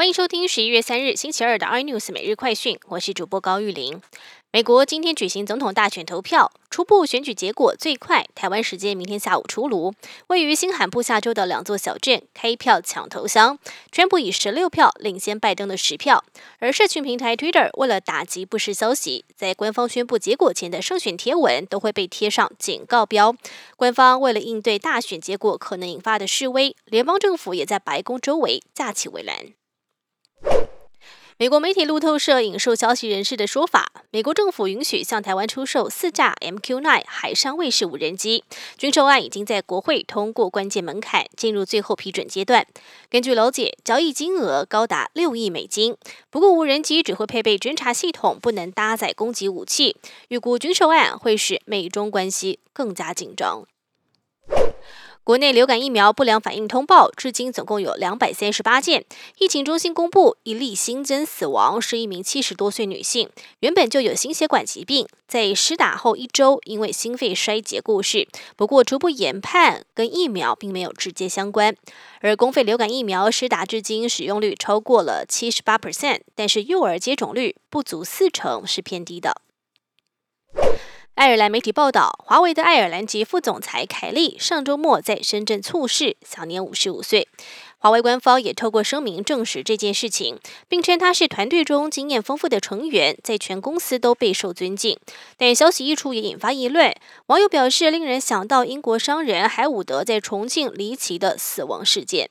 欢迎收听十一月三日星期二的 iNews 每日快讯，我是主播高玉玲。美国今天举行总统大选投票，初步选举结果最快，台湾时间明天下午出炉。位于新罕布夏州的两座小镇开票抢头香，川普以十六票领先拜登的十票。而社群平台 Twitter 为了打击不实消息，在官方宣布结果前的胜选贴文都会被贴上警告标。官方为了应对大选结果可能引发的示威，联邦政府也在白宫周围架起围栏。美国媒体路透社引述消息人士的说法，美国政府允许向台湾出售四架 MQ-9 海上卫士无人机，军售案已经在国会通过关键门槛，进入最后批准阶段。根据了解，交易金额高达六亿美金。不过，无人机只会配备侦察系统，不能搭载攻击武器。预估军售案会使美中关系更加紧张。国内流感疫苗不良反应通报，至今总共有两百三十八件。疫情中心公布一例新增死亡，是一名七十多岁女性，原本就有心血管疾病，在施打后一周因为心肺衰竭过世。不过初步研判跟疫苗并没有直接相关。而公费流感疫苗施打至今使用率超过了七十八 percent，但是幼儿接种率不足四成，是偏低的。爱尔兰媒体报道，华为的爱尔兰籍副总裁凯利上周末在深圳猝逝，享年五十五岁。华为官方也透过声明证实这件事情，并称他是团队中经验丰富的成员，在全公司都备受尊敬。但消息一出也引发议论，网友表示令人想到英国商人海伍德在重庆离奇的死亡事件。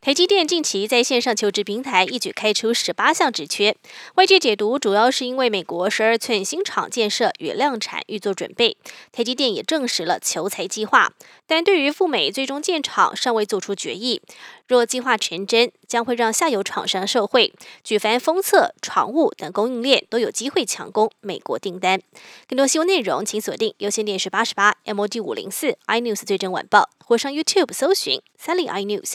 台积电近期在线上求职平台一举开出十八项职缺，外界解读主要是因为美国十二寸新厂建设与量产预做准备。台积电也证实了求才计划，但对于赴美最终建厂尚未做出决议。若计划成真，将会让下游厂商受惠，举凡封测、床务等供应链都有机会抢攻美国订单。更多新闻内容，请锁定有线电视八十八 MOD 五零四 iNews 最真晚报，或上 YouTube 搜寻三立 iNews。